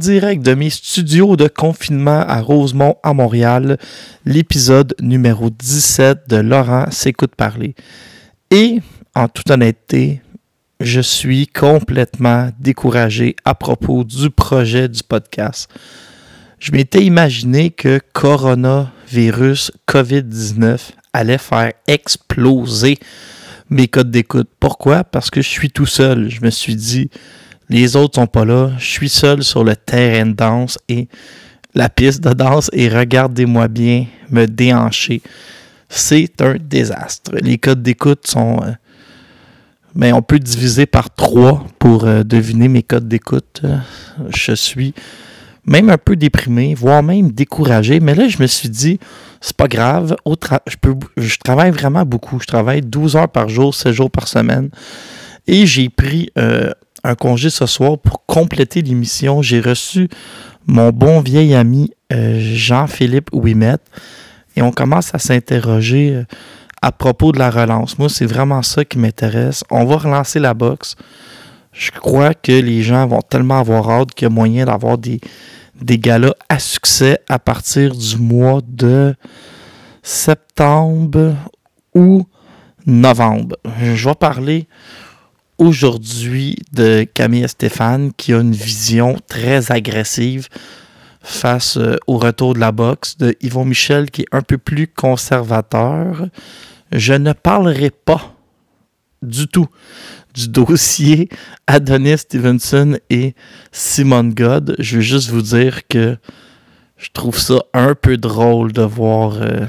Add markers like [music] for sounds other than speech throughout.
direct de mes studios de confinement à Rosemont, à Montréal, l'épisode numéro 17 de Laurent s'écoute parler. Et, en toute honnêteté, je suis complètement découragé à propos du projet du podcast. Je m'étais imaginé que coronavirus COVID-19 allait faire exploser mes codes d'écoute. Pourquoi? Parce que je suis tout seul. Je me suis dit, les autres sont pas là. Je suis seul sur le terrain de danse et la piste de danse et regardez-moi bien me déhancher. C'est un désastre. Les codes d'écoute sont. mais euh, ben, on peut diviser par trois pour euh, deviner mes codes d'écoute. je suis même un peu déprimé, voire même découragé. Mais là, je me suis dit, c'est pas grave. je, travaille vraiment beaucoup. Je travaille 12 heures par jour, 7 jours par semaine. Et j'ai pris euh, un congé ce soir pour compléter l'émission. J'ai reçu mon bon vieil ami euh, Jean-Philippe Ouimet et on commence à s'interroger euh, à propos de la relance. Moi, c'est vraiment ça qui m'intéresse. On va relancer la boxe. Je crois que les gens vont tellement avoir hâte qu'il y a moyen d'avoir des, des galas à succès à partir du mois de septembre ou novembre. Je vais parler aujourd'hui de Camille Stéphane qui a une vision très agressive face euh, au retour de la boxe, de Yvon Michel qui est un peu plus conservateur. Je ne parlerai pas du tout du dossier Adonis Stevenson et Simon God. Je veux juste vous dire que je trouve ça un peu drôle de voir euh,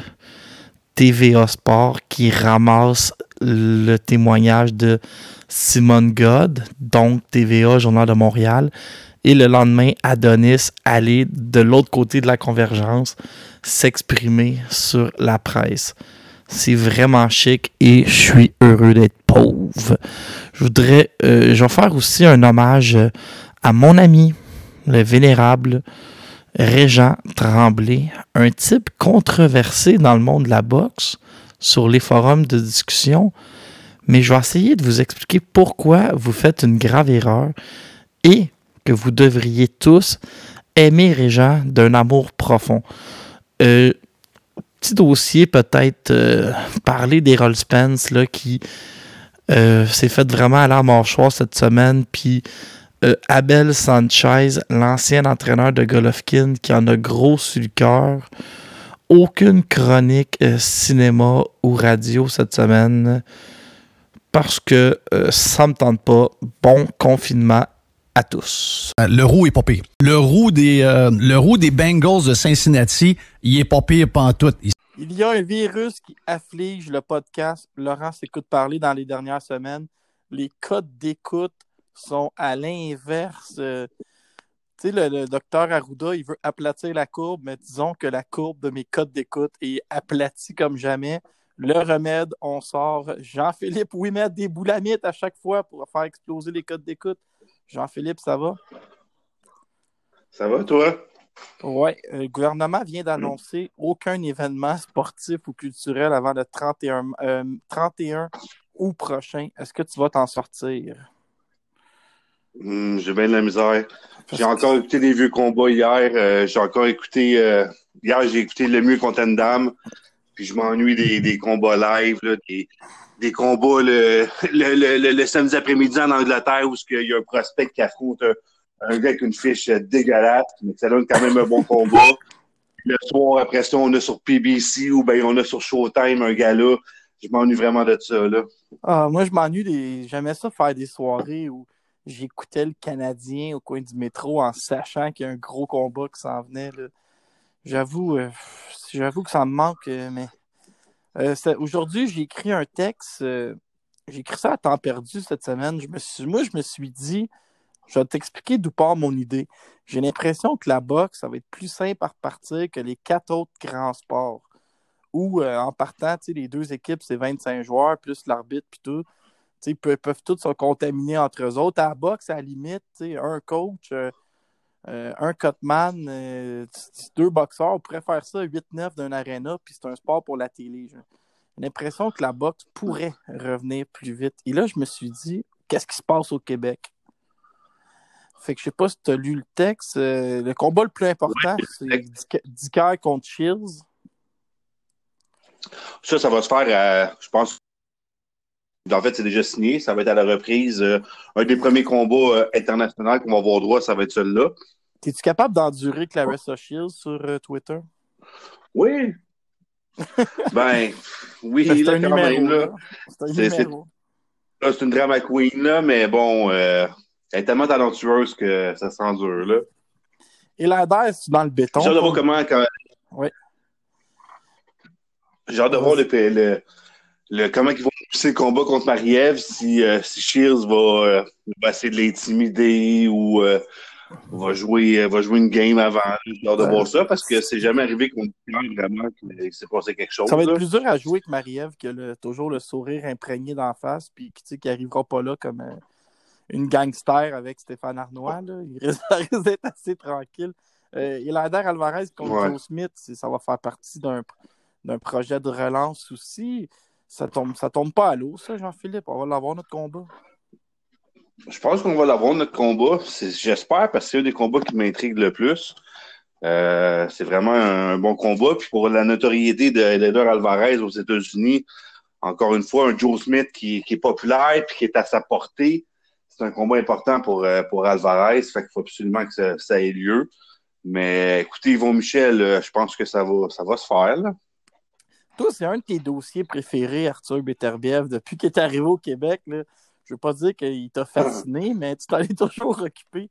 TVA Sport qui ramasse le témoignage de Simon God, donc TVA, Journal de Montréal, et le lendemain, Adonis aller de l'autre côté de la convergence s'exprimer sur la presse. C'est vraiment chic et je suis heureux d'être pauvre. Je voudrais, euh, je vais faire aussi un hommage à mon ami, le vénérable Régent Tremblay, un type controversé dans le monde de la boxe, sur les forums de discussion, mais je vais essayer de vous expliquer pourquoi vous faites une grave erreur et que vous devriez tous aimer Régent d'un amour profond. Euh, petit dossier, peut-être euh, parler des Spence là, qui euh, s'est fait vraiment à la mâchoire cette semaine. Puis Abel Sanchez, l'ancien entraîneur de Golovkin, qui en a gros sur le cœur. Aucune chronique cinéma ou radio cette semaine parce que ça me tente pas. Bon confinement à tous. Le roux est pas pire. Le roux des, le roux des Bengals de Cincinnati, il est pas pire pantoute. Il y a un virus qui afflige le podcast. Laurent s'écoute parler dans les dernières semaines. Les codes d'écoute sont à l'inverse. Tu sais, le, docteur Arruda, il veut aplatir la courbe, mais disons que la courbe de mes codes d'écoute est aplatie comme jamais. Le remède, on sort Jean-Philippe Ouimet des boulamites à chaque fois pour faire exploser les codes d'écoute. Jean-Philippe, ça va? Ça va, toi? Oui, le gouvernement vient d'annoncer aucun événement sportif ou culturel avant le 31, 31 euh, août prochain. Est-ce que tu vas t'en sortir? Hmm, j'ai bien de la misère. J'ai encore écouté des vieux combats hier. Euh, j'ai encore écouté. hier, j'ai écouté Le mieux contre une dame. Puis je m'ennuie des, combats live, des, combats le, le, samedi après-midi en Angleterre où il y a un prospect qui affronte un gars avec une fiche dégueulasse, mais ça donne quand même un bon combat. [laughs] Le soir, après ça, on a sur PBC ou bien on a sur Showtime un gars-là. Je m'ennuie vraiment de ça. Là. Ah, moi, je m'ennuie des. J'aimais ça faire des soirées où j'écoutais le Canadien au coin du métro en sachant qu'il y a un gros combat qui s'en venait. J'avoue, euh, j'avoue que ça me manque, euh, mais euh, aujourd'hui, j'ai écrit un texte. j'ai écrit ça à temps perdu cette semaine. Je me suis, moi, je me suis dit, je vais t'expliquer d'où part mon idée. J'ai l'impression que la boxe, ça va être plus simple à repartir que les quatre autres grands sports. Où, en partant, les deux équipes, c'est 25 joueurs, plus l'arbitre, puis tout. Ils peuvent, peuvent, tous se contaminer entre eux autres. À la boxe, à la limite, un coach, euh, euh, un cutman, deux boxeurs, on pourrait faire ça 8-9 d'un aréna, puis c'est un sport pour la télé. J'ai l'impression que la boxe pourrait revenir plus vite. Et là, je me suis dit, qu'est-ce qui se passe au Québec? Fait que je sais pas si tu as lu le texte. Euh, le combat le plus important, c'est Dicker contre Shields. Ça, ça va se faire, à, je pense. En fait, c'est déjà signé. Ça va être à la reprise. Euh, un des premiers combats euh, internationaux qu'on va avoir droit, ça va être celui-là. Es-tu capable d'endurer Clarissa Shields sur Twitter? Oui. [laughs] ben, oui, c'est un, numéro. C'est une drama queen, là, mais bon, elle est tellement talentueuse que ça s'endure, là. Et l'air, c'est dans le béton. J'ai hâte de voir comment. Oui. J'ai hâte de voir le, le, comment ils vont pousser le combat contre Marie-Ève, si, euh, si Shields va, euh, va, essayer de l'intimider ou euh, va, jouer, va jouer une game avant. Hâte de voir ça parce que c'est jamais arrivé qu'on ait vraiment qu'il s'est passé quelque chose. Ça va être plus dur à jouer que Marie-Ève qui a toujours le sourire imprégné d'en face puis qui n'arrivera pas là comme une gangster avec Stéphane Arnois. Là. Il risque, [laughs] d'être assez tranquille. Euh, Ilander Alvarez contre Joe Smith, ça va faire partie d'un, projet de relance aussi. Ça tombe, tombe pas à l'eau, ça, Jean-Philippe. On va l'avoir notre combat. Je pense qu'on va l'avoir notre combat. j'espère parce que c'est un des combats qui m'intrigue le plus. Euh, c'est vraiment un, bon combat. Puis pour la notoriété de Ilander Alvarez aux États-Unis, encore une fois, un Joe Smith qui, est populaire et qui est à sa portée c'est un combat important pour, euh, pour Alvarez. Fait qu'il faut absolument que ça, ait lieu. Mais écoutez, Yvon Michel, euh, je pense que ça va se faire. Toi, c'est un de tes dossiers préférés, Arthur Beterbiev, depuis qu'il est arrivé au Québec. Là. Je veux pas dire qu'il t'a fasciné, [coughs] mais tu t'en es toujours occupé.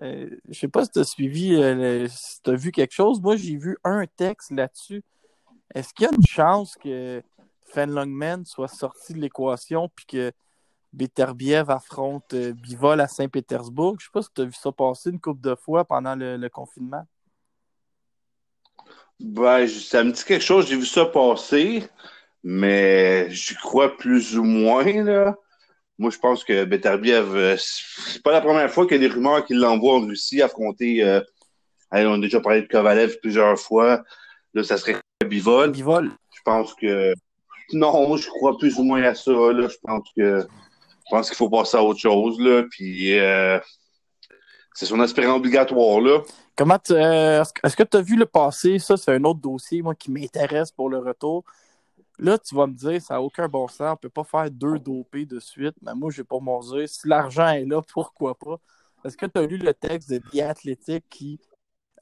Euh, je sais pas si tu as suivi, si tu as vu quelque chose. Moi, j'ai vu un texte là-dessus. Est-ce qu'il y a une chance que Fan Longman soit sorti de l'équation puis que Beterbiev affronte euh, Bivol à Saint-Pétersbourg? Je ne sais pas si tu as vu ça passer une couple de fois pendant le, confinement. Ben, ça me dit quelque chose, j'ai vu ça passer, mais j'y crois plus ou moins. Là. Moi, je pense que Beterbiev, euh, c'est pas la première fois qu'il y a des rumeurs qu'il l'envoie en Russie affronter. Euh, on a déjà parlé de Kovalev plusieurs fois. Là, ça serait Bivol. Bivol. Je pense que. Non, je crois plus ou moins à ça. Là. Je pense que je pense qu'il faut passer à autre chose, là. Puis euh, c'est son aspirant obligatoire, là. Comment euh, est-ce que tu as vu le passé? Ça, c'est un autre dossier, moi, qui m'intéresse pour le retour. Là, tu vas me dire, ça n'a aucun bon sens. On ne peut pas faire deux dopés de suite. Mais moi, je vais pas m'en dire. Si l'argent est là, [laughs] pourquoi pas? Est-ce que tu as lu le texte de Biathlétique qui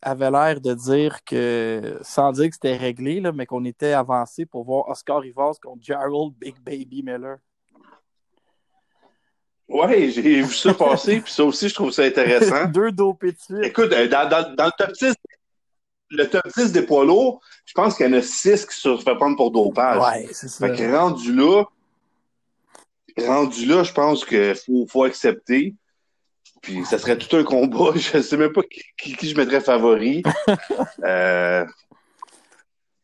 avait l'air de dire que, sans dire que c'était réglé, là, mais qu'on était avancé pour voir Oscar Rivas contre Gerald Big Baby Miller? Oui, j'ai vu ça passer, puis ça aussi, je trouve ça intéressant. [laughs] Deux dopés de suite. Écoute, euh, dans, dans, dans, le top 10, le top 10 des poids lourds, je pense qu'il y en a 6 qui se fait prendre pour dopage. Ouais, c'est ça. Fait que rendu là, rendu là, je pense qu'il faut, faut accepter. Puis ça serait tout un combat. [laughs] Je sais même pas qui, qui, je mettrais favori. [laughs] euh,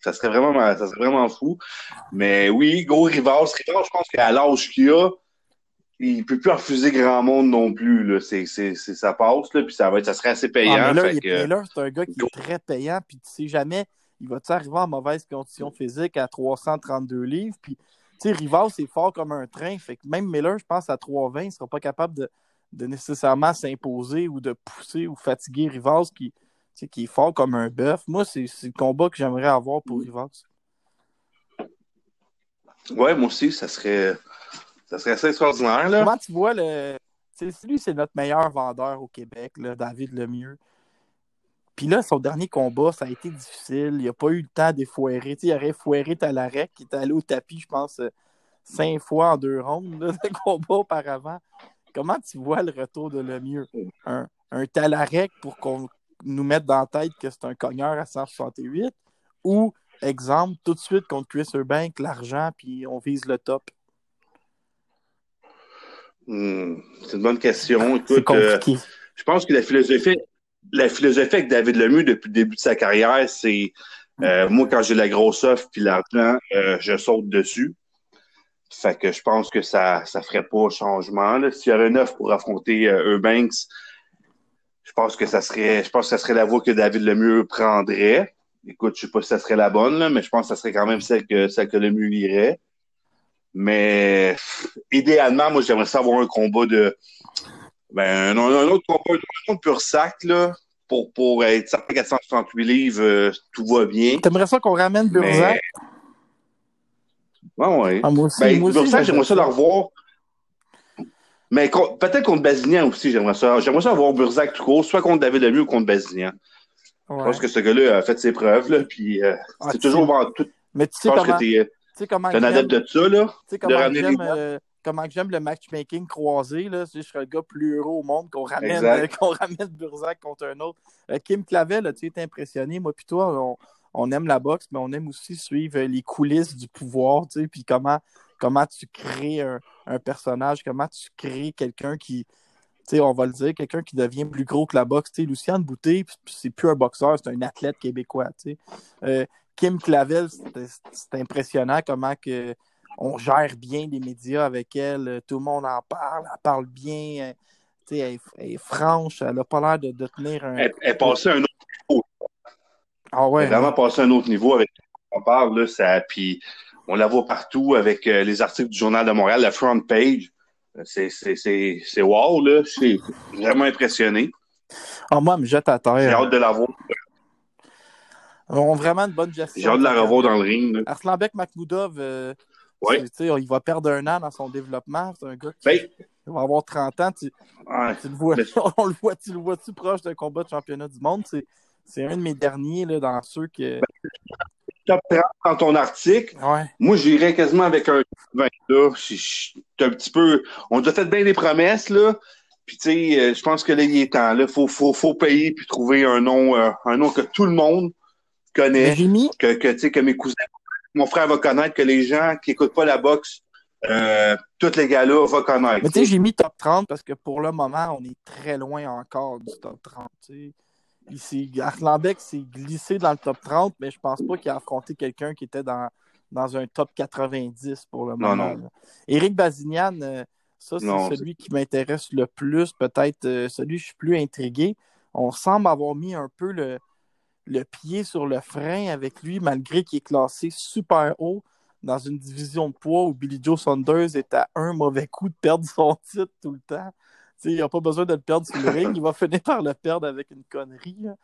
ça serait vraiment, ça serait vraiment fou. Mais oui, Go Rivas. Rivas, je pense qu'à l'âge qu'il a, il peut plus refuser grand monde non plus. Là. C'est, c'est, c'est, ça passe, là, puis ça, va être, ça serait assez payant. Ah, mais là, c'est un gars qui est très payant, puis tu sais jamais, il va-tu arriver en mauvaise condition physique à 332 livres, puis tu sais, Rivas, c'est fort comme un train, fait que même Miller, je pense, à 320, il sera pas capable de, de nécessairement s'imposer ou de pousser ou fatiguer Rivas qui, qui est fort comme un bœuf. Moi, c'est, c'est le combat que j'aimerais avoir pour Rivas. Ouais, moi aussi, ça serait ça serait assez extraordinaire. Là. Comment tu vois le. lui, c'est notre meilleur vendeur au Québec, là, David Lemieux. Puis là, son dernier combat, ça a été difficile. Il n'a pas eu le temps d'effoirer. Il aurait foiré Talarek, qui est allé au tapis, je pense, euh, cinq fois en deux rondes [laughs] de combat auparavant. Comment tu vois le retour de Lemieux? Un, un Talarek pour qu'on nous mette dans la tête que c'est un cogneur à 168 ou, exemple, tout de suite contre Chris Urbank, l'argent, puis on vise le top? Hmm, c'est une bonne question. Écoute, euh, je pense que la philosophie, la philosophie avec David Lemieux depuis le début de sa carrière, c'est euh, moi quand j'ai la grosse offre puis l'argent, euh, je saute dessus. Fait que je pense que ça ça ferait pas changement. S'il y aurait une offre pour affronter Eubanks, je pense que ça serait je pense que ça serait la voie que David Lemieux prendrait. Écoute, je sais pas si ça serait la bonne, là, mais je pense que ça serait quand même celle que celle que Lemieux irait. Mais idéalement, moi, j'aimerais savoir un combat de Ben, un, un autre combat, un autre pur sac, là, pour, pour être certain 468 livres, euh, tout va bien. T'aimerais ça qu'on ramène Burzak? Mais... Ouais, ouais. Ah, moi aussi, Ben, moi Burzak, j'aimerais ça le revoir. Mais peut-être contre Bazinian aussi, j'aimerais ça. J'aimerais ça avoir Burzak tout court, soit contre David Lemieux ou contre Bazinian. Ouais. Je pense que ce gars-là a fait ses preuves, là, puis euh, Ah, c'est toujours tout. Mais tu sais comment, que sais comment t'es un adepte de ça, là. tu sais comment euh, comment j'aime le matchmaking croisé là, je serais le gars plus heureux au monde qu'on ramène euh, qu'on [laughs] ramène Burzak contre un autre. Euh, Kim Clavel, tu été impressionné, moi puis toi, on, on aime la boxe, mais on aime aussi suivre les coulisses du pouvoir, tu sais, puis comment comment tu crées un, un personnage, comment tu crées quelqu'un qui tu sais, on va le dire, quelqu'un qui devient plus gros que la boxe. Tu sais, Luciane Boutet, p- c'est plus un boxeur, c'est un athlète québécois. tu sais. Euh, Kim Clavel, c'est impressionnant comment que on gère bien les médias avec elle. Tout le monde en parle, elle parle bien. tu sais, elle, est- elle est franche, elle n'a pas l'air de, de tenir un. Elle, elle est passée à un autre Ah Elle ouais. est vraiment passé à un autre niveau avec on parle, là, ça, puis on la voit partout avec euh, les articles du Journal de Montréal, la front page. C'est, wow, là. Je suis vraiment impressionné. Ah, moi, elle me jette à terre. J'ai hâte de la voir. Ont vraiment une bonne gestion. J'ai hâte de la revoir dans le ring. Arslanbek Makhmoudov, euh, Ouais. tu sais, il va perdre un an dans son développement. C'est un gars qui Ben, va avoir 30 ans. Tu, ouais. tu le vois, Mais- [laughs] on le voit, tu le vois-tu proche d'un combat de championnat du monde? C'est, c'est un de mes derniers là, dans ceux que. top 30 dans ton article. Ouais. Moi, j'irais quasiment avec un 20, là. Un petit peu, on nous a fait bien des promesses, là. Puis, tu sais, euh, je pense que là, il est temps, là. Faut, faut, faut payer puis trouver un nom, euh, un nom que tout le monde Mis, que, que, que mes cousins, mon frère va connaître, que les gens qui écoutent pas la boxe, euh, tous les gars-là vont connaître. mais tu sais, j'ai mis top 30 parce que pour le moment, on est très loin encore du top 30. tu sais. Ici, Arslanbek s'est glissé dans le top 30, mais je pense pas qu'il a affronté quelqu'un qui était dans, dans un top 90 pour le Non, moment. non. là. Éric Bazignan, euh, ça, c'est Non, celui qui m'intéresse le plus, peut-être euh, celui que je suis plus intrigué. On semble avoir mis un peu le, le pied sur le frein avec lui, malgré qu'il est classé super haut dans une division de poids où Billy Joe Saunders est à un mauvais coup de perdre son [laughs] titre tout le temps. Il n'a pas besoin de le perdre sur le ring, il va finir par le perdre avec une connerie. là.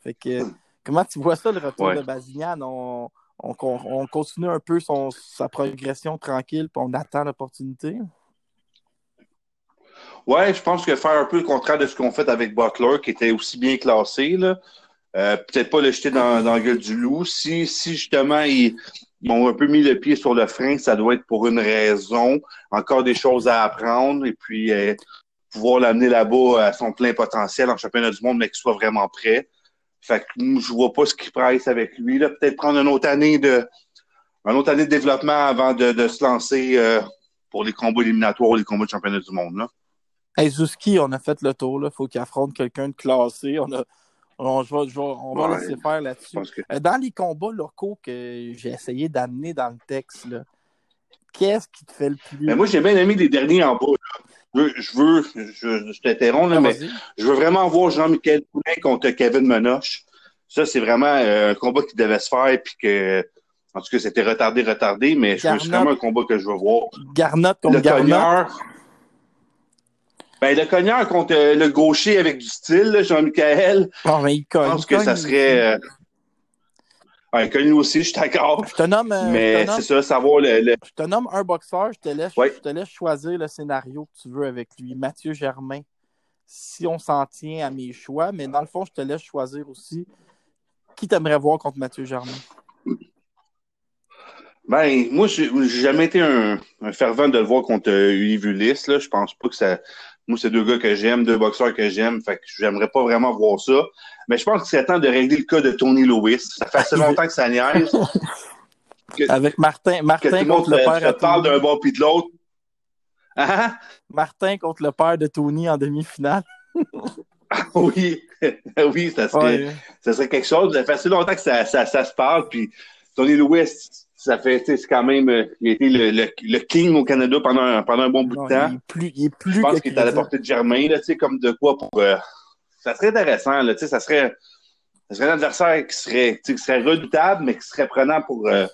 Fait que, comment tu vois ça, le retour Ouais. de Bazignan? On, on, on continue un peu son, sa progression tranquille, puis on attend l'opportunité? Ouais, je pense que faire un peu le contraire de ce qu'on fait avec Butler, qui était aussi bien classé, là. Euh, peut-être pas le jeter dans, dans la gueule du loup. Si, si justement ils, ont un peu mis le pied sur le frein, ça doit être pour une raison. Encore des choses à apprendre et puis euh, pouvoir l'amener là-bas à son plein potentiel en championnat du monde, mais qu'il soit vraiment prêt. Fait que je vois pas ce qui presse avec lui. Là. Peut-être prendre une autre année de une autre année de développement avant de, de se lancer euh, pour les combats éliminatoires ou les combats de championnat du monde. Là. Hey, Zuski, on a fait le tour. Il faut qu'il affronte quelqu'un de classé. On, a, on, je vais- je vais- on va Ouais. laisser faire là-dessus. que Euh, Dans les combats locaux que j'ai essayé d'amener dans le texte, qu'est-ce qui te fait le plus. Mais moi, j'ai bien aimé les derniers en bas. là. Je veux, je, t'interromps, Ah, mais je veux vraiment voir Jean-Michel Poulin contre Kevin Menoche. Ça, c'est vraiment euh, un combat qui devait se faire, puis que, en tout cas, c'était retardé, retardé, mais c'est vraiment un combat que je veux voir. Garnotte contre Le cogneur. Ben, le cogneur contre euh, le gaucher avec du style, Jean-Michel. Ah, il Je cogne. pense il que cogne ça serait. Euh... Ouais, cogne aussi, je suis d'accord. Je te nomme, euh, je Mais c'est ça, savoir le, le- je te nomme un boxeur, je te, laisse, Ouais. je te laisse choisir le scénario que tu veux avec lui. Mathieu Germain. Si on s'en tient à mes choix, mais dans le fond, je te laisse choisir aussi qui t'aimerais voir contre Mathieu Germain. Ben, moi, j'ai jamais été un, un fervent de le voir contre euh, Ulysse, là. Je pense pas que ça. Moi, c'est deux gars que j'aime, deux boxeurs que j'aime. Fait que j'aimerais pas vraiment voir ça. Mais je pense que c'est temps de régler le cas de Tony Lewis. Ça fait assez longtemps que ça niaise. [laughs] Que, Avec Martin, Martin contre le père parle Tony. d'un bord puis de l'autre. Ah, Martin contre le père de Tony en demi-finale. ah, [laughs] oui, [laughs] oui, ça serait, Ouais. ça serait quelque chose. Ça fait assez longtemps que ça, ça, ça se parle. Puis Tony Lewis, ça fait, tu sais, c'est quand même, euh, il a été le, le, le king au Canada pendant, un- pendant un bon bout Non, de temps. il est plus, il est plus je pense qu'il est à la portée de Germain, là, tu sais, comme de quoi pour. euh, ça serait intéressant, là, tu sais, ça serait, ça serait un adversaire qui serait, qui serait redoutable, mais qui serait prenant pour, euh,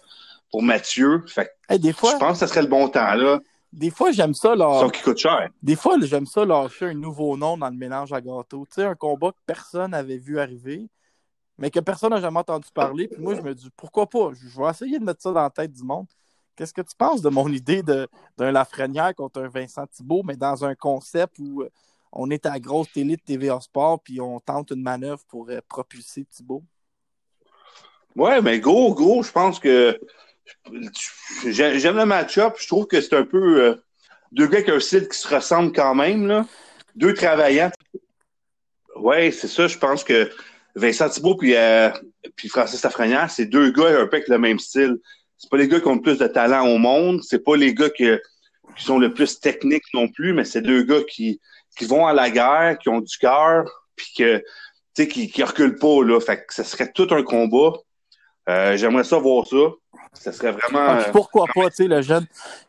pour Mathieu. Fait Hey, des je fois, pense que ça serait le bon temps, là. des fois, j'aime ça. Là, Sauf qui coûte cher. Des fois, j'aime ça lâcher un nouveau nom dans le mélange à gâteau. Tu sais, un combat que personne n'avait vu arriver, mais que personne n'a jamais entendu parler. Puis moi, je me dis, pourquoi pas? Je vais essayer de mettre ça dans la tête du monde. Qu'est-ce que tu penses de mon idée d'un Lafrenière contre un Vincent Thibault, mais dans un concept où euh, on est à la grosse télé de TVA Sport, puis on tente une manœuvre pour euh, propulser Thibault? Ouais, mais gros, gros, je pense que j'aime le match-up. Je trouve que c'est un peu euh, deux gars ont un style qui se ressemblent quand même. Là. Deux travaillants. Ouais, c'est ça. Je pense que Vincent Thibault puis, euh, puis Francis Lafrenière, c'est deux gars un peu avec le même style. C'est pas les gars qui ont le plus de talent au monde. C'est pas les gars qui, qui sont le plus techniques non plus, mais c'est deux gars qui, qui vont à la guerre, qui ont du cœur, puis que, tu sais, qui, qui reculent pas, là. Fait que ce serait tout un combat. Euh, J'aimerais ça voir ça. Ça serait vraiment. Ah, pourquoi pas, tu sais, le jeune.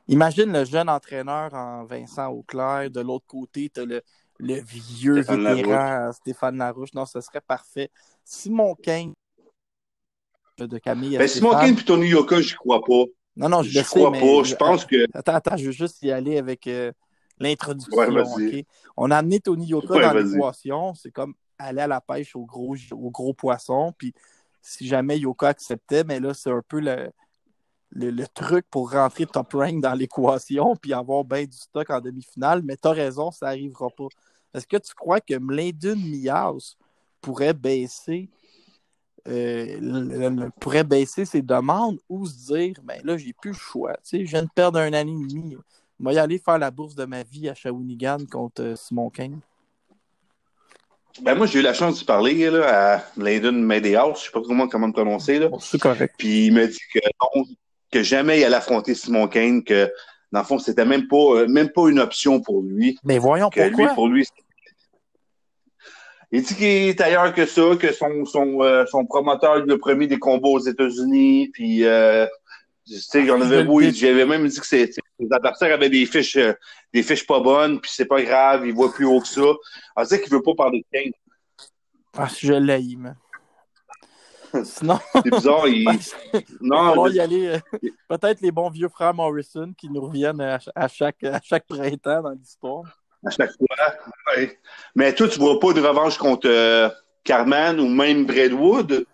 Imagine le jeune entraîneur en Vincent Auclair. De l'autre côté, tu as le, le vieux Stéphane vétéran Larouche. Stéphane Larouche. Non, ce serait parfait. Simon Kane de Camille. Ben, Simon. Kane et Tony Yoka, j'y crois pas. Non, non, je sais, crois mais- pas. Je pense que. Attends, attends, je veux juste y aller avec euh, l'introduction. Ouais? On a amené Tony Yoka Ouais, dans l'équation. C'est comme aller à la pêche au gros, au gros poisson. Puis si jamais Yoka acceptait, mais là, c'est un peu le, le, le truc pour rentrer top rank dans l'équation puis avoir bien du stock en demi-finale. Mais tu as raison, ça n'arrivera pas. Est-ce que tu crois que Mlindun Mias pourrait baisser euh, le- le- pourrait baisser ses demandes ou se dire ben là, j'ai plus le choix. Tu sais, je viens de perdre un an et demi. Je vais y aller faire la bourse de ma vie à Shawinigan contre euh, Simon Kane? Ben, moi, j'ai eu la chance de parler là, à Landon Medehouse. Je sais pas comment, comment le prononcer. Là. c'est correct. Puis il m'a dit que non, que jamais il allait affronter Simon Kane, que dans le fond, c'était même pas, euh, même pas une option pour lui. Mais voyons Que lui, pourquoi. pour lui, c'est- il dit qu'il est ailleurs que ça, que son, son, euh, son promoteur a promis des combats aux États-Unis, puis euh, tu sais, j'en avais le j'avais même dit que c'est, les adversaires avaient des fiches, euh, des fiches pas bonnes, puis c'est pas grave, il voit plus haut que ça. On sait qu'il veut pas parler de Kane. Ah, je l'ai, man. Sinon, [laughs] C'est bizarre, il, on non, y aller. euh, Peut-être les bons vieux frères Morrison qui nous reviennent à, ch- à chaque, à chaque printemps dans l'histoire. à chaque fois. Mais toi, tu vois pas de revanche contre euh, Carman ou même Bradwood?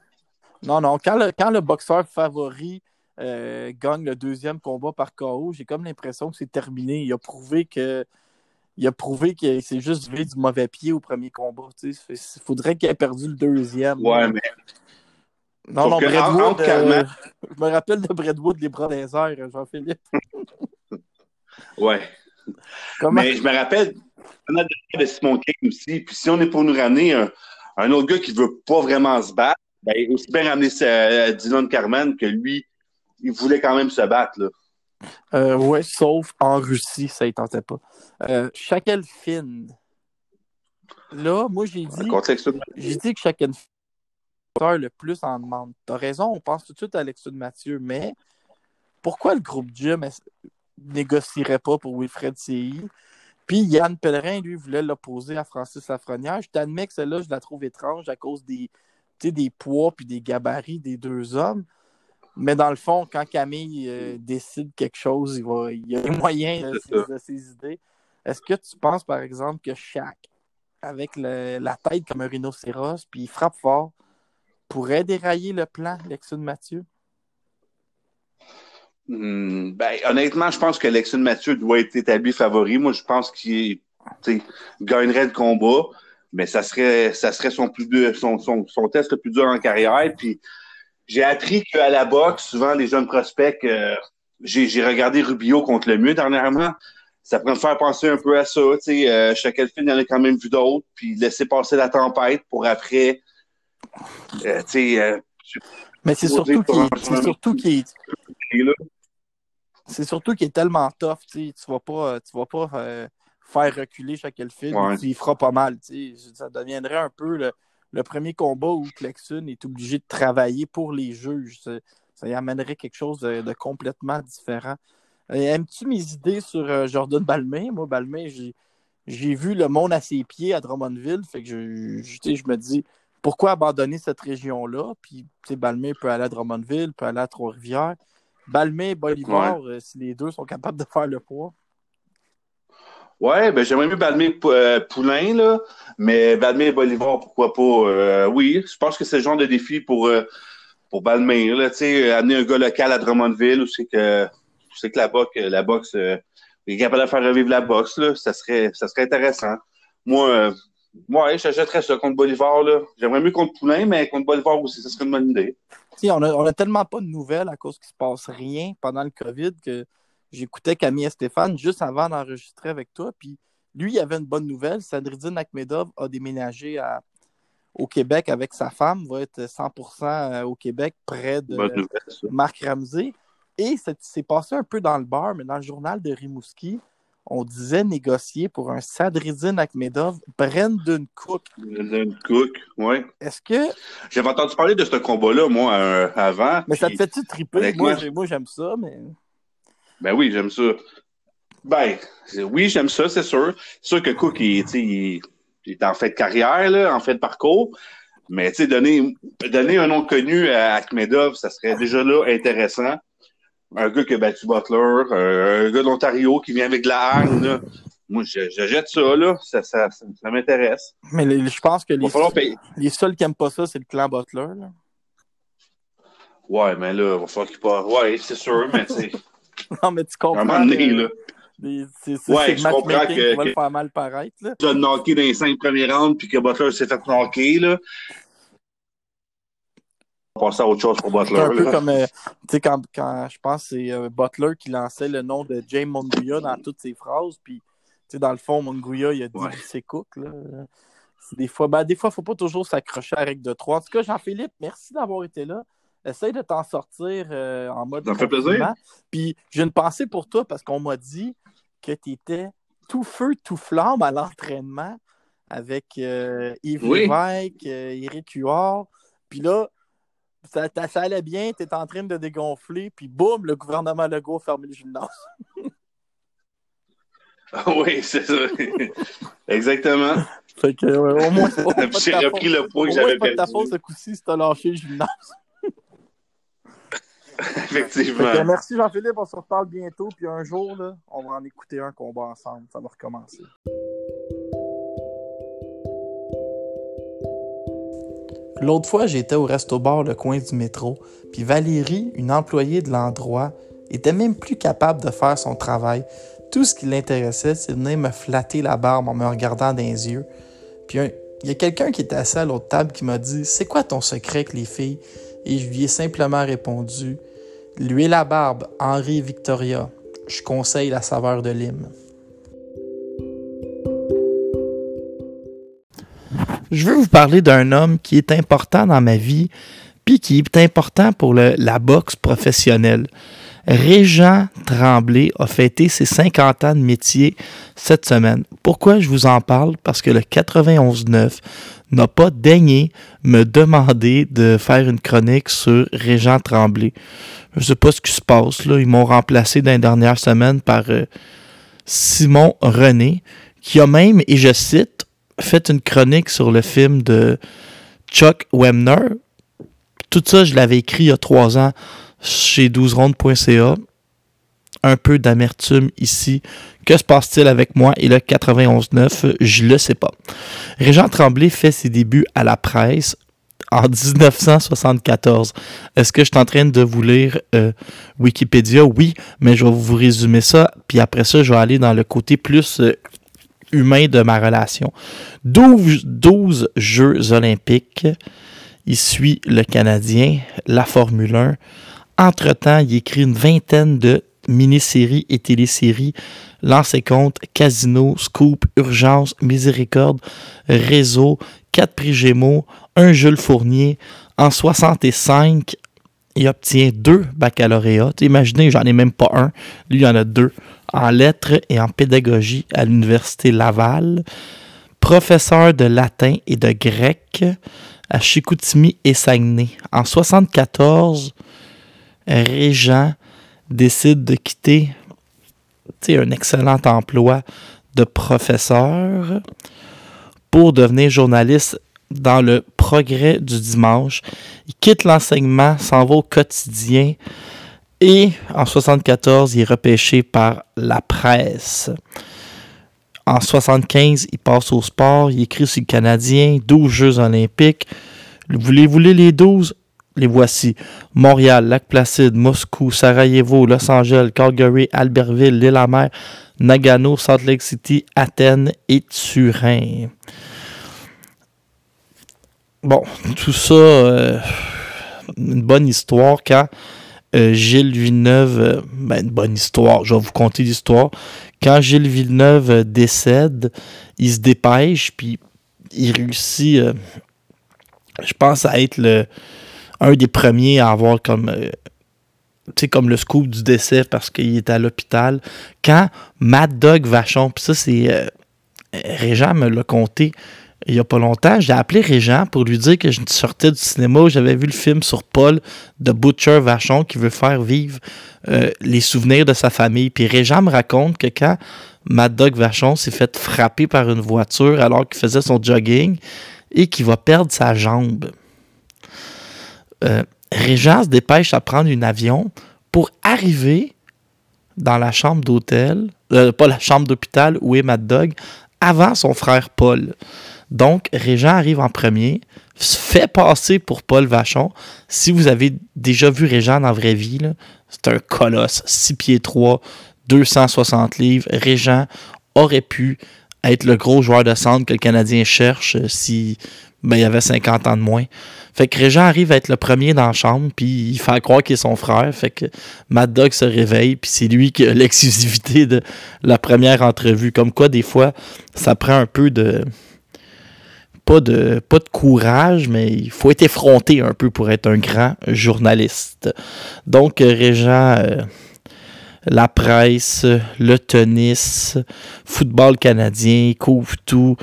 Non, non. Quand le, quand le boxeur favori euh, gagne le deuxième combat par KO, j'ai comme l'impression que c'est terminé. Il a prouvé que. Il a prouvé qu'il s'est juste vu du mauvais pied au premier combat. Il faudrait qu'il ait perdu le deuxième. Ouais, mais non, non, Bradwood. euh, je me rappelle de Bradwood, les bras les airs, Jean-Philippe. [laughs] ouais. Comment? Mais je me rappelle on a de Simon Kane aussi. Puis si on est pour nous ramener un, un autre gars qui veut pas vraiment se battre, ben, aussi bien ramener euh, Dylan Carman que lui, il voulait quand même se battre. Là. Euh, ouais, sauf en Russie, ça ne tentait pas. Euh, Finn. Là, moi, j'ai dit, j'ai dit que Shaquille Le plus en demande. T'as raison, on pense tout de suite à Alexis Mathieu, mais pourquoi le groupe Jim négocierait pas pour Wilfred CI? Puis Yann Pellerin, lui, voulait l'opposer à Francis Lafrenière. Je t'admets que celle-là, je la trouve étrange à cause des, des poids puis des gabarits des deux hommes. Mais dans le fond, quand Camille euh, décide quelque chose, il, va, il y a les moyens de, ses idées. Est-ce que tu penses, par exemple, que Shaq, avec le- la tête comme un rhinocéros, puis il frappe fort, pourrait dérailler le plan, Lexune Mathieu? Hmm, ben, honnêtement, je pense que Lexon Mathieu doit être établi favori. Moi, je pense qu'il gagnerait le combat, mais ça serait, ça serait son, plus dur, son, test le plus dur en carrière. Puis j'ai appris qu'à la boxe, souvent, les jeunes prospects, euh, j'ai regardé Rubio contre le mieux dernièrement. Ça pourrait me faire penser un peu à ça. Tu sais, euh, il y en a quand même vu d'autres, puis laisser passer la tempête pour après. Mais c'est surtout qu'il c'est surtout qu'il c'est surtout qu'il est tellement tough, tu tu vas pas, tu vas pas euh, faire reculer chaque film, Ouais. il fera pas mal, tu ça deviendrait un peu le, le premier combat où Clexun est obligé de travailler pour les juges. Ça, ça y amènerait quelque chose de, de complètement différent. Euh, Aimes-tu mes idées sur euh, Jordan Balmain? Moi, Balmain, j'ai, vu le monde à ses pieds à Drummondville, fait que je, je, tu sais, je me dis pourquoi abandonner cette région-là? Puis, Balmain peut aller à Drummondville, peut aller à Trois-Rivières. Et Bolivar, euh, si les deux sont capables de faire le poids. Ouais, ben j'aimerais mieux Vladimir euh, Poulain, là, mais Vladimir Bolivar, pourquoi pas? Euh, oui, je pense que c'est le genre de défi pour, euh, pour Balmire, là, amener un gars local à Drummondville, où c'est que, c'est que la boxe, la boxe, est capable de faire revivre la boxe, là, ça serait, ça serait intéressant. Moi, moi, j'achèterais ça contre Bolivar, là. J'aimerais mieux contre Poulain, mais contre Bolivar aussi, ça serait une bonne idée. on a, on a tellement pas de nouvelles à cause qu'il se passe rien pendant le COVID que j'écoutais Camille et Stéphane juste avant d'enregistrer avec toi. Puis lui, il avait une bonne nouvelle. Sadridine Akhmedov a déménagé au Québec avec sa femme, va être 100% euh, au Québec, près de Marc Ramsey. Et c'est passé un peu dans le bar, mais dans le journal de Rimouski, on disait négocier pour un Sadridine Akhmedov, Brendan Cook. Brendan Cook, oui. Est-ce que. J'avais entendu parler de ce combat-là, moi, euh, avant. Mais ça te fait-tu triper? Moi, j'aime ça, mais. Ben oui, j'aime ça. Ben, oui, j'aime ça, c'est sûr. C'est sûr que Cook, il, il, est en fait de carrière, là, en fait de parcours. Mais tu sais, donner, donner un nom connu à Akhmedov, ça serait déjà là intéressant. Un gars qui a battu Butler, un gars d'Ontario qui vient avec la haine, là. Moi, je, jette ça, là. Ça, ça, ça, m'intéresse. Mais je pense que les, les seuls qui n'aiment pas ça, c'est le clan Butler, là. Ouais, mais là, il va falloir qu'il part. Ouais, c'est sûr, mais tu [laughs] non, mais tu comprends. À un moment donné, là. C'est ouais, je comprends que, qui va le faire mal paraître. Là. Tu as knocké dans les cinq premières rounds puis que Butler s'est fait knocker. Là. Passer à autre chose pour Butler. C'est un peu comme, euh, tu sais, quand, quand je pense que c'est euh, Butler qui lançait le nom de James Monguia dans toutes ses phrases. Puis, tu sais, dans le fond, Monguia, il a dit ouais. c'est Cook. Là. Des fois, ben, des fois, il ne faut pas toujours s'accrocher à la règle de trois. En tout cas, Jean-Philippe, merci d'avoir été là. Essaye de t'en sortir euh, en mode. Ça fait plaisir. Puis j'ai une pensée pour toi parce qu'on m'a dit que tu étais tout feu, tout flamme à l'entraînement avec Yves oui. Lévesque, Éric Huard. Puis là, ça, ça allait bien, tu étais en train de dégonfler, puis boum, le gouvernement Legault a fermé le gymnase. [laughs] oui, c'est ça. Exactement. Fait que, au moins, j'ai repris le poids que j'avais perdu. ta faute ce coup-ci si t'as lâché le gymnase. [laughs] Effectivement. merci Jean-Philippe, on se reparle bientôt. Puis un jour, là, on va en écouter un combat ensemble. Ça va recommencer. L'autre fois, j'étais au resto-bar le coin du métro, puis Valérie, une employée de l'endroit, était même plus capable de faire son travail. Tout ce qui l'intéressait, c'est de venir me flatter la barbe en me regardant dans les yeux. Puis il y a quelqu'un qui était assis à l'autre table qui m'a dit C'est quoi ton secret avec les filles Et je lui ai simplement répondu L'huile à barbe, Henri Victoria. Je conseille la saveur de lime. Je veux vous parler d'un homme qui est important dans ma vie, puis qui est important pour la boxe professionnelle. Régent Tremblay a fêté ses 50 ans de métier cette semaine. Pourquoi je vous en parle? Parce que le 91-9 n'a pas daigné me demander de faire une chronique sur Régent Tremblay. Je ne sais pas ce qui se passe. Ils m'ont remplacé dans les dernières semaines par euh, Simon René, qui a même, et je cite, fait une chronique sur le film de Chuck Wemner. Tout ça, je l'avais écrit il y a trois ans chez 12rondes.ca. Un peu d'amertume ici. Que se passe-t-il avec moi? Et le 91.9? Je le sais pas. Régent Tremblay fait ses débuts à la presse en 1974. Est-ce que je suis en train de vous lire euh, Wikipédia? Oui, mais je vais vous résumer ça, puis après ça, je vais aller dans le côté plus euh, humain de ma relation. 12, 12 Jeux olympiques. Il suit le Canadien, la Formule 1. Entre-temps, il écrit une vingtaine de mini-séries et téléséries Lancez compte, Casino, Scoop, Urgence, Miséricorde, Réseau, 4 prix Gémeaux, un Jules Fournier. En 65, il obtient deux baccalauréats. Imaginez, j'en ai même pas un. Lui, il en a deux. En lettres et en pédagogie à l'Université Laval. Professeur de latin et de grec à Chicoutimi et Saguenay. En 74, Régent décide de quitter un excellent emploi de professeur pour devenir journaliste dans le progrès du dimanche. Il quitte l'enseignement, s'en va au quotidien et en 74, il est repêché par la presse. En 75, il passe au sport, il écrit sur le Canadien, 12 Jeux olympiques. Vous les voulez les 12? Les voici. Montréal, Lac-Placide, Moscou, Sarajevo, Los Angeles, Calgary, Albertville, l'île-à-mer, Nagano, Salt Lake City, Athènes et Turin. Bon, tout ça, euh, une bonne histoire quand euh, Gilles Villeneuve, euh, ben une bonne histoire, je vais vous conter l'histoire. Quand Gilles Villeneuve décède, il se dépêche, puis il réussit, je pense, à être un des premiers à avoir comme comme le scoop du décès parce qu'il est à l'hôpital. Quand Mad Dog Vachon, puis ça, c'est. Euh, Régent me l'a conté il n'y a pas longtemps. J'ai appelé Régent pour lui dire que je sortais du cinéma. J'avais vu le film sur Paul de Butcher Vachon qui veut faire vivre euh, les souvenirs de sa famille. Puis Régent me raconte que quand Mad Dog Vachon s'est fait frapper par une voiture alors qu'il faisait son jogging et qu'il va perdre sa jambe. Euh, Régent se dépêche à prendre un avion pour arriver dans la chambre d'hôtel, euh, pas la chambre d'hôpital où est Mad Dog, avant son frère Paul. Donc, Régent arrive en premier, se fait passer pour Paul Vachon. Si vous avez déjà vu Régent dans la vraie vie, c'est un colosse, 6 pieds 3, 260 livres. Régent aurait pu être le gros joueur de centre que le Canadien cherche euh, si ben, il avait 50 ans de moins. Fait que Régent arrive à être le premier dans la chambre, puis il fait croire qu'il est son frère. Fait que Mad Dog se réveille, puis c'est lui qui a [laughs] l'exclusivité de la première entrevue. Comme quoi, des fois, ça prend un peu de. Pas de, pas de courage, mais il faut être effronté un peu pour être un grand journaliste. Donc, Régent. Euh, la presse, le tennis, football canadien, couvre tout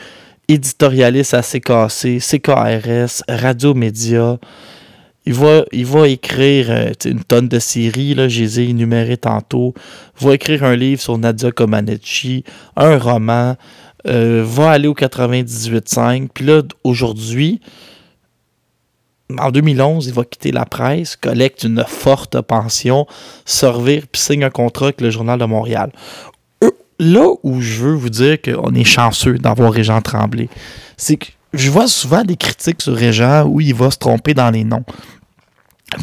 éditorialiste à CKC, CKRS, Radio Média. Il va, il va écrire euh, une tonne de séries, là, je les ai énumérées tantôt. Il va écrire un livre sur Nadia Comaneci, un roman, euh, va aller au 98.5. Puis là, aujourd'hui, en 2011, il va quitter la presse, collecte une forte pension, servir, puis signe un contrat avec le Journal de Montréal là où je veux vous dire qu'on est chanceux d'avoir Régent Tremblay, c'est que je vois souvent des critiques sur Régent où il va se tromper dans les noms.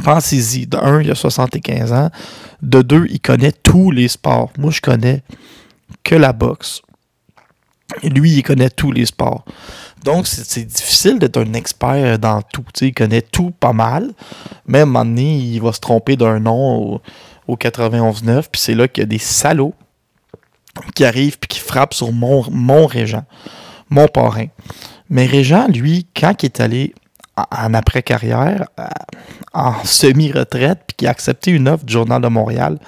Pensez-y. De un, il a 75 ans. De deux, il connaît tous les sports. Moi, je connais que la boxe. Lui, il connaît tous les sports. Donc, c'est difficile d'être un expert dans tout. il connaît tout pas mal. Mais à un moment donné, il va se tromper d'un nom au, au 91-9. Puis c'est là qu'il y a des salauds qui arrive puis qui frappe sur mon, mon régent, mon parrain. Mais Régent, lui, quand il est allé en après-carrière, euh, en semi-retraite, puis qui a accepté une offre du Journal de Montréal,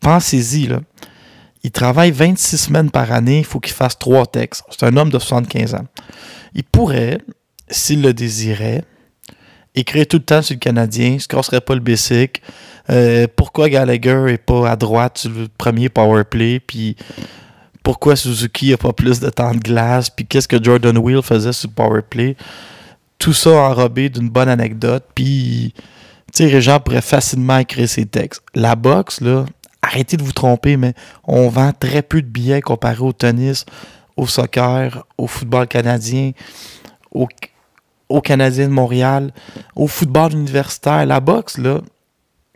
pensez-y, là. Il travaille 26 semaines par année, il faut qu'il fasse trois textes. C'est un homme de 75 ans. Il pourrait, s'il le désirait, écrire tout le temps sur le Canadien, se casserait pas le basic, euh, pourquoi Gallagher est pas à droite sur le premier power play, puis pourquoi Suzuki a pas plus de temps de glace, puis qu'est-ce que Jordan Wheel faisait sur le power play? Tout ça enrobé d'une bonne anecdote, puis tu sais, Régent pourrait facilement écrire ses textes. La boxe, là, arrêtez de vous tromper, mais on vend très peu de billets comparé au tennis, au soccer, au football canadien, au, au Canadien de Montréal, au football universitaire. La boxe, là,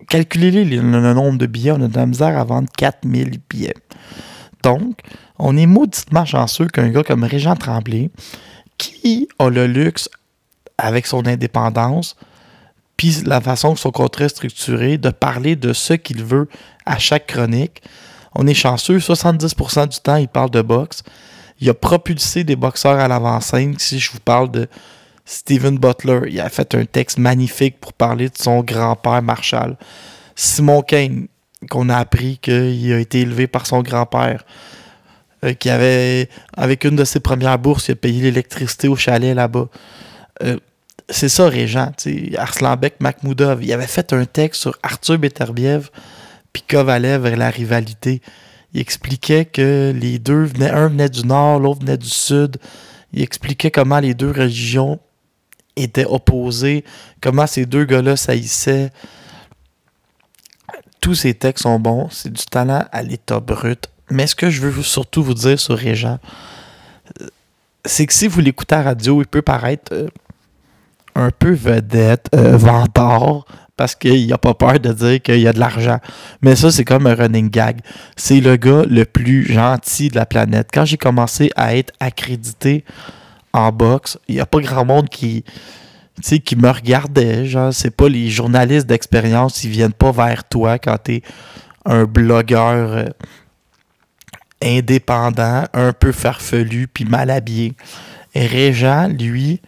calculez le, nombre de billets, on a de la misère à vendre 4000 billets. Donc, on est mauditement chanceux qu'un gars comme Régent Tremblay, qui a le luxe, avec son indépendance, puis la façon que son contrat est structuré, de parler de ce qu'il veut à chaque chronique. On est chanceux, 70% du temps, il parle de boxe. Il a propulsé des boxeurs à l'avant-scène. Si je vous parle de Steven Butler, il a fait un texte magnifique pour parler de son grand-père Marshall. Simon Kane, qu'on a appris qu'il a été élevé par son grand-père, euh, qui avait, avec une de ses premières bourses, il a payé l'électricité au chalet là-bas. Euh, c'est ça, Régent. Arslanbek Makhmoudov, il avait fait un texte sur Arthur Beterbiev puis Kovalev vers la rivalité. Il expliquait que les deux venaient, un venait du nord, l'autre venait du sud. Il expliquait comment les deux religions étaient opposés, comment ces deux gars-là saillissaient. Tous ces textes sont bons, c'est du talent à l'état brut. Mais ce que je veux surtout vous dire sur Régent, c'est que si vous l'écoutez à radio, il peut paraître euh, un peu vedette, euh, vendeur, parce qu'il n'a pas peur de dire qu'il y a de l'argent. Mais ça, c'est comme un running gag. C'est le gars le plus gentil de la planète. Quand j'ai commencé à être accrédité en boxe, il n'y a pas grand monde qui, qui me regardait. Genre, c'est pas les journalistes d'expérience, ils viennent pas vers toi quand tu es un blogueur euh, indépendant, un peu farfelu, puis mal habillé. Régent, lui,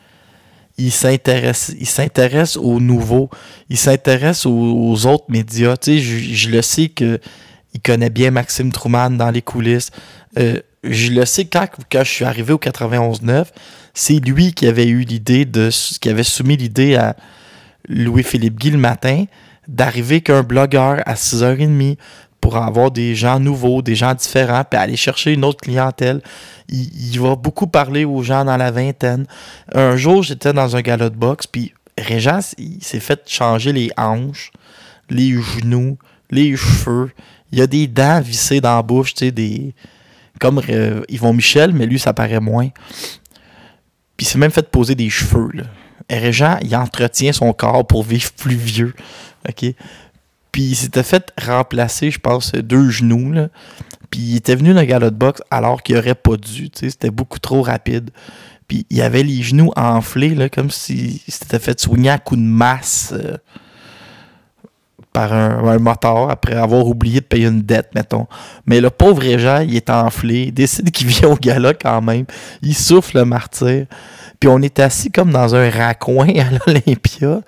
il s'intéresse, il s'intéresse aux nouveaux, il s'intéresse aux, autres médias. Tu sais, je, le sais que il connaît bien Maxime Truman dans les coulisses. Euh, je le sais quand, quand je suis arrivé au 91-9, c'est lui qui avait eu l'idée de, qui avait soumis l'idée à Louis-Philippe Guy le matin d'arriver qu'un blogueur à 6h30 pour avoir des gens nouveaux, des gens différents, puis aller chercher une autre clientèle. Il, va beaucoup parler aux gens dans la vingtaine. Un jour, j'étais dans un galop de boxe, puis Régent, il s'est fait changer les hanches, les genoux, les cheveux. Il y a des dents vissées dans la bouche, tu sais, des... Comme euh, Yvon Michel, mais lui, ça paraît moins. Puis il s'est même fait poser des cheveux, là. Régent, il entretient son corps pour vivre plus vieux. OK? Puis il s'était fait remplacer, je pense, deux genoux. Puis il était venu dans galop de boxe alors qu'il aurait pas dû. C'était beaucoup trop rapide. Puis il avait les genoux enflés, là, comme s'il s'était fait soigner à coup de masse euh, par un, moteur après avoir oublié de payer une dette, mettons. Mais le pauvre Régent, il est enflé. Il décide qu'il vient au galop quand même. Il souffle le martyr. Puis on est assis comme dans un raccoin à [laughs] l'Olympia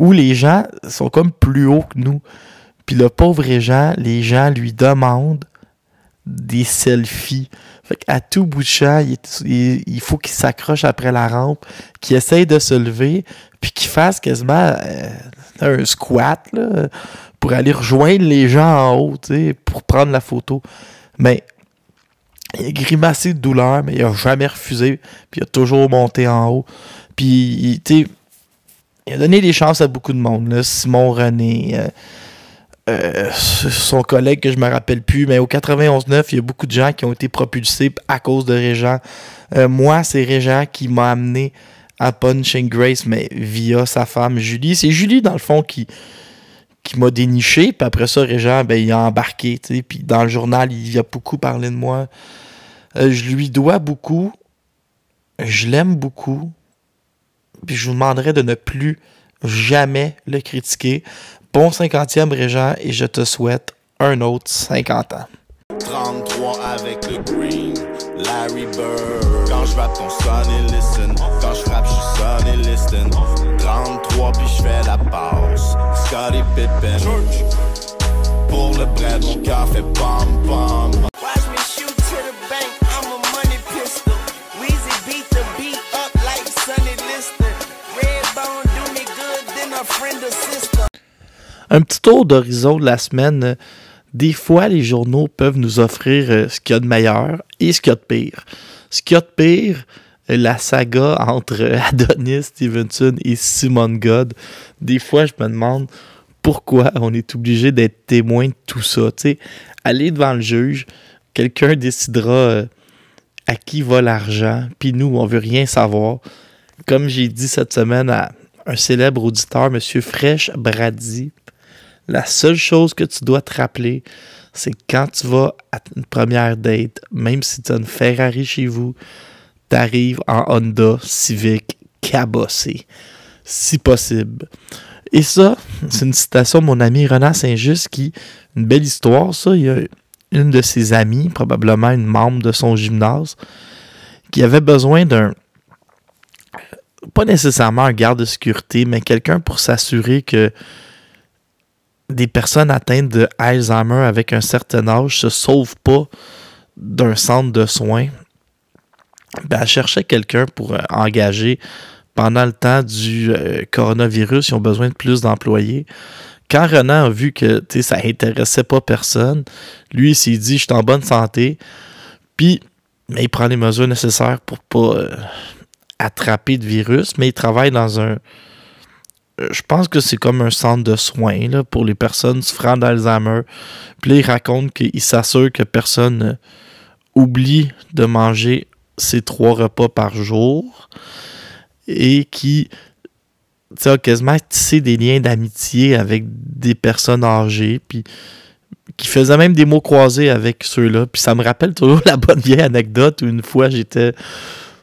où les gens sont comme plus hauts que nous. Puis le pauvre gens, les gens lui demandent des selfies. Fait à tout bout de champ, il, faut qu'il s'accroche après la rampe, qu'il essaye de se lever, puis qu'il fasse quasiment euh, un squat pour aller rejoindre les gens en haut, pour prendre la photo. Mais il a grimacé de douleur, mais il a jamais refusé, puis il a toujours monté en haut. Puis, tu sais, il a donné des chances à beaucoup de monde. Simon René, euh, euh, son collègue que je me rappelle plus, mais au 91-9, il y a beaucoup de gens qui ont été propulsés à cause de Régent. Euh, moi, c'est Régent qui m'a amené à Punching Grace, mais via sa femme Julie. C'est Julie, dans le fond, qui, qui m'a déniché. Puis après ça, Régent, ben, il a embarqué. Puis dans le journal, il a beaucoup parlé de moi. je lui dois beaucoup. Je l'aime beaucoup. Puis je vous demanderai de ne plus jamais le critiquer. Bon 50e Régent et je te souhaite un autre 50 ans. 33 avec le green, Larry Bird. Quand je rappe ton son et listen. Quand je frappe, je son et listen. 33 puis je fais la pause. Scotty Pippen. Pour le bread, mon cœur fait pom Un petit tour d'horizon de la semaine. Des fois, les journaux peuvent nous offrir euh, ce qu'il y a de meilleur et ce qu'il y a de pire. Ce qu'il y a de pire, euh, la saga entre Adonis Stevenson et Simon God. Des fois, je me demande pourquoi on est obligé d'être témoin de tout ça. sais, aller devant le juge, quelqu'un décidera euh, à qui va l'argent, puis nous, on veut rien savoir. Comme j'ai dit cette semaine à un célèbre auditeur, M. Fresh Brady, la seule chose que tu dois te rappeler, c'est quand tu vas à une première date, même si tu as une Ferrari chez vous, tu arrives en Honda Civic cabossé, si possible. Et ça, c'est une citation de mon ami Renan Saint-Just qui, une belle histoire, ça, il y a une de ses amies, probablement une membre de son gymnase, qui avait besoin d'un, pas nécessairement un garde de sécurité, mais quelqu'un pour s'assurer que des personnes atteintes de Alzheimer avec un certain âge se sauvent pas d'un centre de soins, ben, elle cherchait quelqu'un pour euh, engager pendant le temps du euh, coronavirus. Ils ont besoin de plus d'employés. Quand Renan a vu que ça intéressait pas personne, lui, il s'est dit Je suis en bonne santé. Puis, mais il prend les mesures nécessaires pour pas euh, attraper de virus, mais il travaille dans un je pense que c'est comme un centre de soins là, pour les personnes souffrant d'Alzheimer. Puis là, il raconte qu'il s'assure que personne euh, oublie de manger ses trois repas par jour et qui a quasiment tissé des liens d'amitié avec des personnes âgées. Puis qui faisait même des mots croisés avec ceux-là. Puis ça me rappelle toujours [laughs] la bonne vieille anecdote où une fois j'étais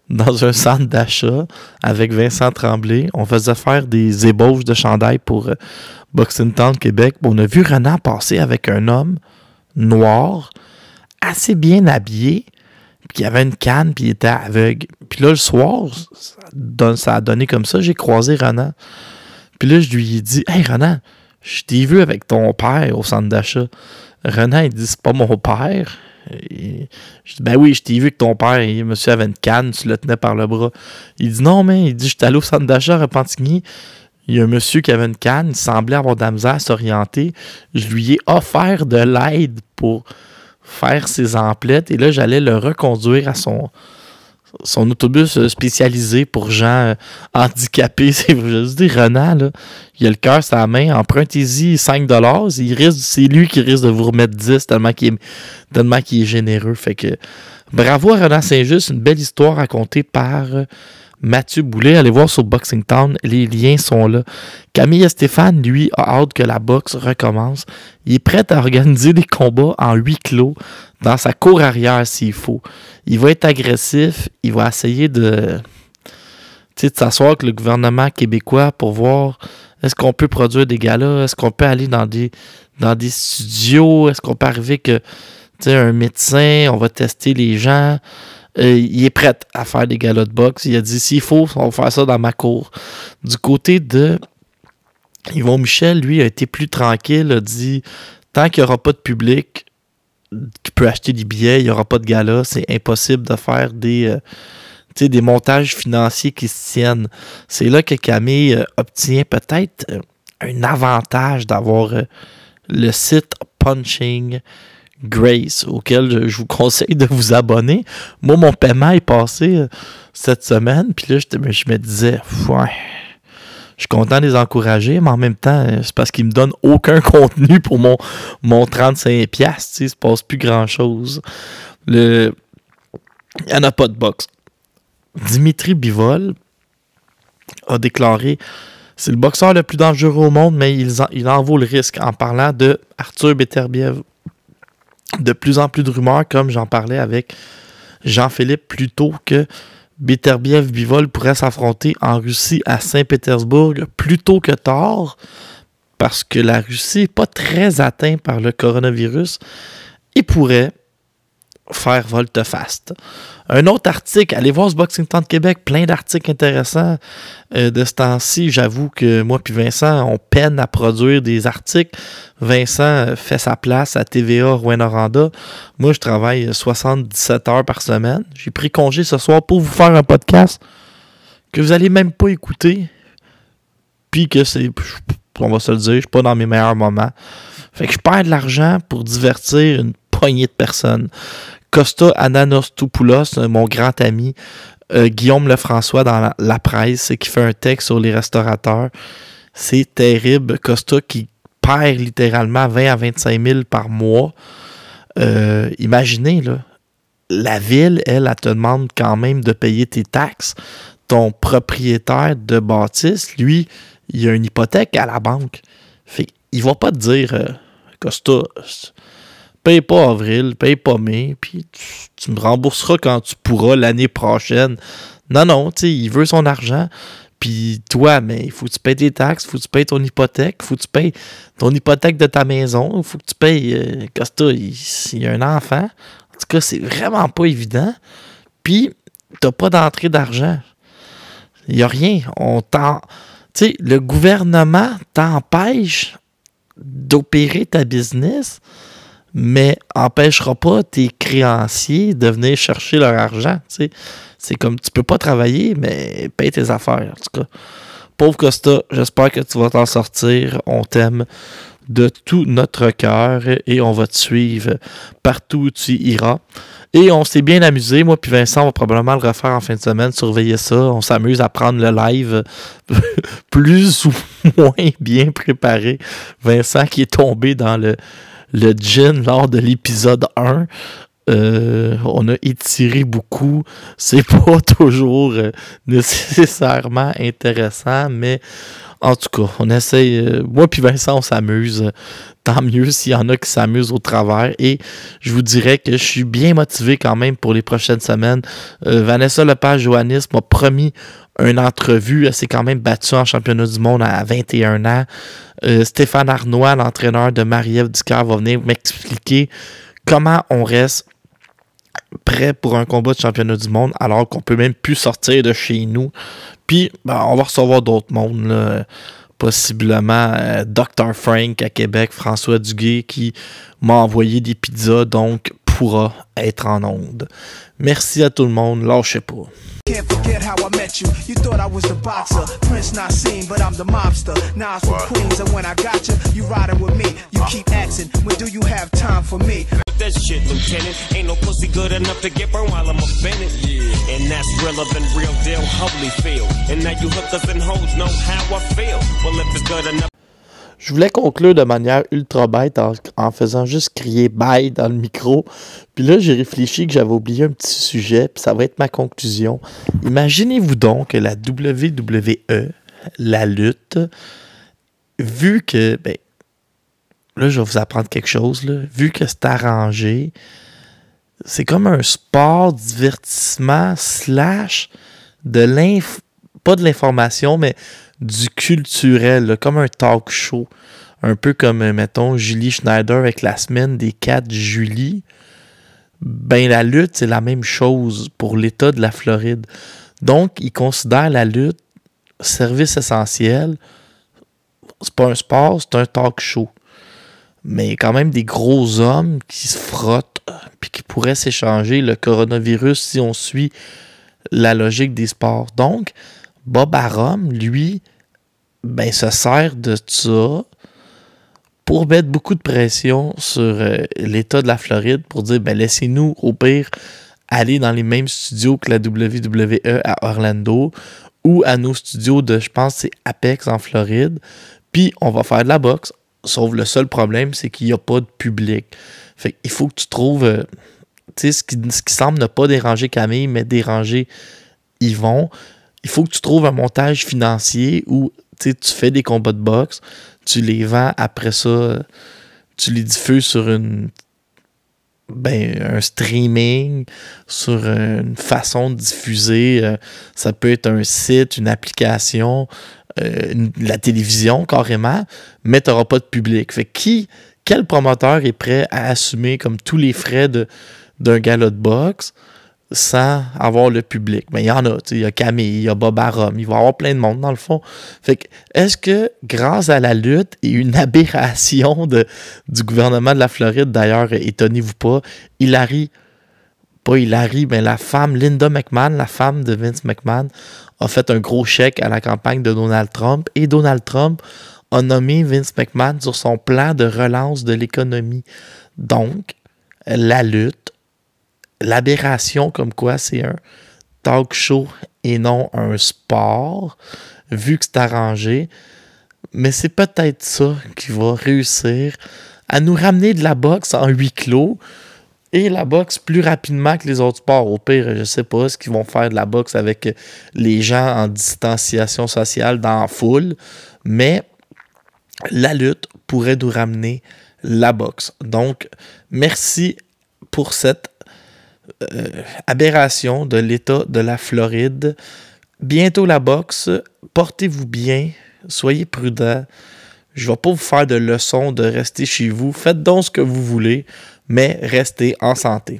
dans un centre d'achat avec Vincent Tremblay. On faisait faire des ébauches de chandail pour euh, Boxing Town Québec. On a vu Renan passer avec un homme noir, assez bien habillé, qui avait une canne, puis il était aveugle. Puis là, le soir, ça, a donné comme ça. J'ai croisé Renan. Puis là, je lui ai dit Hey Renan, je t'ai vu avec ton père au centre d'achat. Renan, il dit C'est pas mon père. Je dis Ben oui, je t'ai vu avec ton père, monsieur avait une canne, tu le tenais par le bras. Il dit Non, mais il dit Je suis allé au centre d'achat à Repentigny. Il y a un monsieur qui avait une canne, il semblait avoir de la misère à s'orienter. Je lui ai offert de l'aide pour faire ses emplettes et là, j'allais le reconduire à son, son autobus euh, spécialisé pour gens euh, handicapés. [laughs] C'est je dis Renan, il a le cœur la main, empruntez-y 5 c'est lui qui risque de vous remettre 10 tellement qu'il est, généreux. Bravo à Renan Saint-Just, une belle histoire racontée par euh, Mathieu Boulet. Allez voir sur Boxing Town, les liens sont là. Camille Stéphane, lui, a hâte que la boxe recommence. Il est prêt à organiser des combats en huis clos dans sa cour arrière s'il faut. Il va être agressif, il va essayer de, de s'asseoir avec le gouvernement québécois pour voir est-ce qu'on peut produire des galas, est-ce qu'on peut aller dans des, dans des studios, est-ce qu'on peut arriver que un médecin, on va tester les gens. Euh, il est prêt à faire des galas de boxe. Il a dit s'il faut, on va faire ça dans ma cour. Du côté de Yvon Michel, lui, a été plus tranquille, a dit tant qu'il n'y aura pas de public qui peut acheter des billets, il n'y aura pas de gala, c'est impossible de faire des, euh, des montages financiers qui se tiennent. C'est là que Camille euh, obtient peut-être un avantage d'avoir le site Punching Grace, auquel je, vous conseille de vous abonner. Moi, mon paiement est passé euh, cette semaine, puis là, je, me disais, ouais, je suis content de les encourager, mais en même temps, euh, c'est parce qu'ils me donnent aucun [laughs] contenu pour mon, mon 35$. Tu sais, se passe plus grand-chose. Il n'y en a pas de boxe. Dimitri Bivol a déclaré c'est le boxeur le plus dangereux au monde, mais il en, il en vaut le risque en parlant de Arthur Beterbiev de plus en plus de rumeurs, comme j'en parlais avec Jean-Philippe plus tôt, que Beterbiev Bivol pourrait s'affronter en Russie à Saint-Pétersbourg plus tôt que tard, parce que la Russie n'est pas très atteinte par le coronavirus et pourrait faire volte-face. Un autre article, allez voir ce Boxing Town de Québec, plein d'articles intéressants euh, de ce temps-ci. J'avoue que moi puis Vincent, on peine à produire des articles. Vincent euh, fait sa place à TVA Rouen-Noranda. Moi, je travaille 77 heures par semaine. J'ai pris congé ce soir pour vous faire un podcast que vous allez même pas écouter. Puis que c'est, on va se le dire, je suis pas dans mes meilleurs moments. Fait que je perds de l'argent pour divertir une poignée de personnes. Costa Ananostopoulos, mon grand ami, euh, Guillaume Lefrançois dans la, presse, qui fait un texte sur les restaurateurs. C'est terrible. Costa qui perd littéralement 20 à 25 000 par mois. Euh, imaginez, là, la ville, elle, elle te demande quand même de payer tes taxes. Ton propriétaire de bâtisse, lui, il a une hypothèque à la banque. Fait il va pas te dire, euh, Costa, paye pas avril, paye pas mai, puis tu, me rembourseras quand tu pourras l'année prochaine. Non, non, tu sais, il veut son argent. Puis toi, mais il faut que tu payes tes taxes, faut que tu payes ton hypothèque, faut que tu payes ton hypothèque de ta maison, faut que tu payes. Euh, Costa, il, y a un enfant. En tout cas, c'est vraiment pas évident. Puis, t'as pas d'entrée d'argent. Il n'y a rien. On t'en. Tu sais, le gouvernement t'empêche d'opérer ta business mais empêchera pas tes créanciers de venir chercher leur argent. C'est comme tu peux pas travailler, mais paye tes affaires. En tout cas, pauvre Costa, j'espère que tu vas t'en sortir. On t'aime. de tout notre cœur et on va te suivre partout où tu iras. Et on s'est bien amusé. Moi puis Vincent, on va probablement le refaire en fin de semaine, surveiller ça. On s'amuse à prendre le live [laughs] plus ou moins bien préparé. Vincent qui est tombé dans le, le gin lors de l'épisode 1. Euh, on a étiré beaucoup. C'est [laughs] pas toujours euh, nécessairement intéressant, mais en tout cas, on essaye. Euh, moi puis Vincent, on s'amuse. Tant mieux s'il y en a qui s'amusent au travers. Et je vous dirais que je suis bien motivé quand même pour les prochaines semaines. Vanessa Lepage-Joannis m'a promis une entrevue. Elle s'est quand même battue en championnat du monde à 21 ans. Stéphane Arnois, l'entraîneur de Marie-Ève Ducard, va venir m'expliquer comment on reste prêt pour un combat de championnat du monde alors qu'on peut même plus sortir de chez nous. Puis, ben, on va recevoir d'autres mondes, possiblement euh, Dr. Frank à Québec, François Duguay qui m'a envoyé des pizzas, donc pourra être en onde. Merci à tout le monde, lâchez pas. Can't forget how I met you. You thought I was the boxer. Prince not seen, but I'm the mobster. Nas from Queens, and when I got you, you riding with me. You keep asking, when do you have time for me? That shit, Lieutenant. Ain't no pussy good enough to get burned while I'm offended. Yeah. And that's realer than real deal, feel. And now you hookers and hoes know how I feel. Well, if it's good enough. Je voulais conclure de manière ultra bête en, faisant juste crier bye dans le micro. Puis là, j'ai réfléchi que j'avais oublié un petit sujet, puis ça va être ma conclusion. Imaginez-vous donc que la WWE, la lutte, vu que, ben, là, je vais vous apprendre quelque chose, là, vu que c'est arrangé, c'est comme un sport divertissement slash de l'inf... pas de l'information, mais du culturel, comme un talk show. Un peu comme, euh, mettons, Julie Schneider avec la semaine des 4 juillet. Ben, la lutte, c'est la même chose pour l'État de la Floride. Donc, ils considèrent la lutte service essentiel. C'est pas un sport, c'est un talk show. Mais quand même des gros hommes qui se frottent puis qui pourraient s'échanger le coronavirus si on suit la logique des sports. Donc, Bob Arum, lui, ben, se sert de ça pour mettre beaucoup de pression sur euh, l'État de la Floride pour dire ben, laissez-nous au pire aller dans les mêmes studios que la WWE à Orlando ou à nos studios de, je pense, c'est Apex en Floride. Puis on va faire de la boxe. Sauf le seul problème, c'est qu'il n'y a pas de public. Fait il faut que tu trouves. Euh, ce ce qui semble ne pas déranger Camille, mais déranger Yvon il faut que tu trouves un montage financier où tu fais des combats de boxe, tu les vends, après ça, tu les diffuses sur ben, un streaming, sur une façon de diffuser. Euh, ça peut être un site, une application, euh, la télévision carrément, mais tu n'auras pas de public. Fait qui, quel promoteur est prêt à assumer comme tous les frais d'un galop de boxe? Sans avoir le public. Mais il y en a, il y a Camille, il y a Bob Arum, il va y avoir plein de monde dans le fond. Fait que, est-ce que grâce à la lutte et une [laughs] aberration de, du gouvernement de la Floride, d'ailleurs, étonnez-vous pas, Hillary, pas Hillary, mais la femme, Linda McMahon, la femme de Vince McMahon, a fait un gros chèque à la campagne de Donald Trump et Donald Trump a nommé Vince McMahon sur son plan de relance de l'économie. Donc, la lutte l'aberration comme quoi c'est un talk show et non un sport, vu que c'est arrangé. Mais c'est peut-être ça qui va réussir à nous ramener de la boxe en huis clos et la boxe plus rapidement que les autres sports. Au pire, je sais pas ce qu'ils vont faire de la boxe avec les gens en distanciation sociale dans la foule, mais la lutte pourrait nous ramener la boxe. Donc, merci pour cette euh, aberration de l'État de la Floride. Bientôt la boxe. Portez-vous bien. Soyez prudents. Je ne vais pas vous faire de leçons de rester chez vous. Faites donc ce que vous voulez, mais restez en santé.